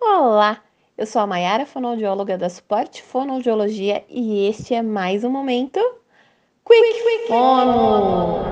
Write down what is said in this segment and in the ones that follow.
Olá, eu sou a Mayara, fonoaudióloga da Suporte Fonoaudiologia e este é mais um momento Quick, Quick Fono.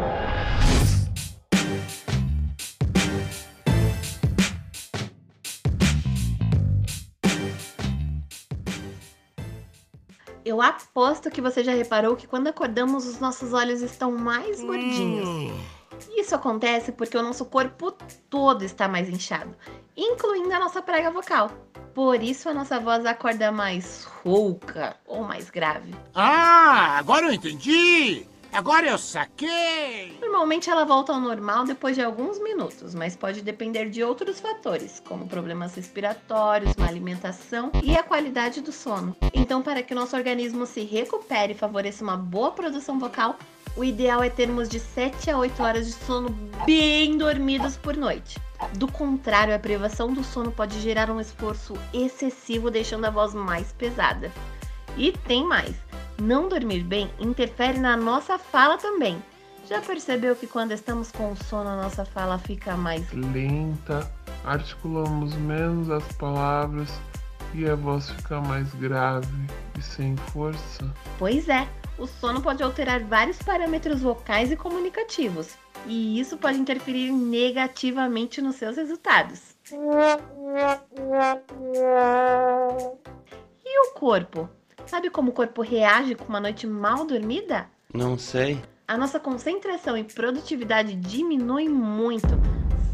Eu aposto que você já reparou que quando acordamos os nossos olhos estão mais gordinhos. Isso acontece porque o nosso corpo todo está mais inchado, incluindo a nossa prega vocal. Por isso a nossa voz acorda mais rouca ou mais grave. Ah, agora eu entendi! Agora eu saquei! Normalmente ela volta ao normal depois de alguns minutos, mas pode depender de outros fatores, como problemas respiratórios, má alimentação e a qualidade do sono. Então, para que o nosso organismo se recupere e favoreça uma boa produção vocal, o ideal é termos de 7 a 8 horas de sono bem dormidos por noite. Do contrário, a privação do sono pode gerar um esforço excessivo, deixando a voz mais pesada. E tem mais: não dormir bem interfere na nossa fala também. Já percebeu que quando estamos com sono a nossa fala fica mais lenta, articulamos menos as palavras e a voz fica mais grave e sem força? Pois é, o sono pode alterar vários parâmetros vocais e comunicativos, e isso pode interferir negativamente nos seus resultados. E o corpo? Sabe como o corpo reage com uma noite mal dormida? Não sei. A nossa concentração e produtividade diminui muito,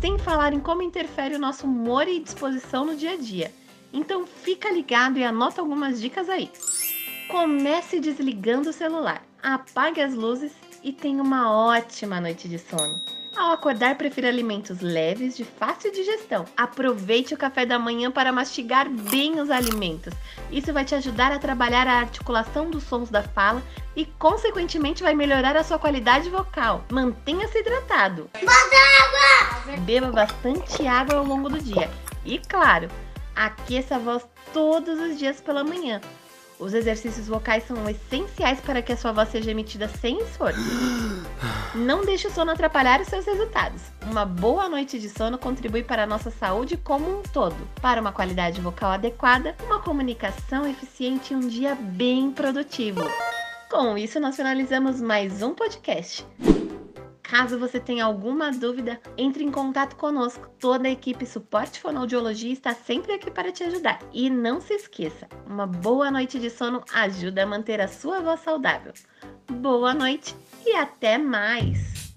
sem falar em como interfere o nosso humor e disposição no dia a dia. Então fica ligado e anota algumas dicas aí. Comece desligando o celular, apague as luzes e tenha uma ótima noite de sono. Ao acordar, prefira alimentos leves, de fácil digestão. Aproveite o café da manhã para mastigar bem os alimentos. Isso vai te ajudar a trabalhar a articulação dos sons da fala e, consequentemente, vai melhorar a sua qualidade vocal. Mantenha-se hidratado. Água! Beba bastante água ao longo do dia. E, claro, aqueça a voz todos os dias pela manhã. Os exercícios vocais são essenciais para que a sua voz seja emitida sem esforço. Não deixe o sono atrapalhar os seus resultados. Uma boa noite de sono contribui para a nossa saúde como um todo. Para uma qualidade vocal adequada, uma comunicação eficiente e um dia bem produtivo. Com isso, nós finalizamos mais um podcast. Caso você tenha alguma dúvida, entre em contato conosco. Toda a equipe Suporte Fonoaudiologia está sempre aqui para te ajudar. E não se esqueça, uma boa noite de sono ajuda a manter a sua voz saudável. Boa noite e até mais!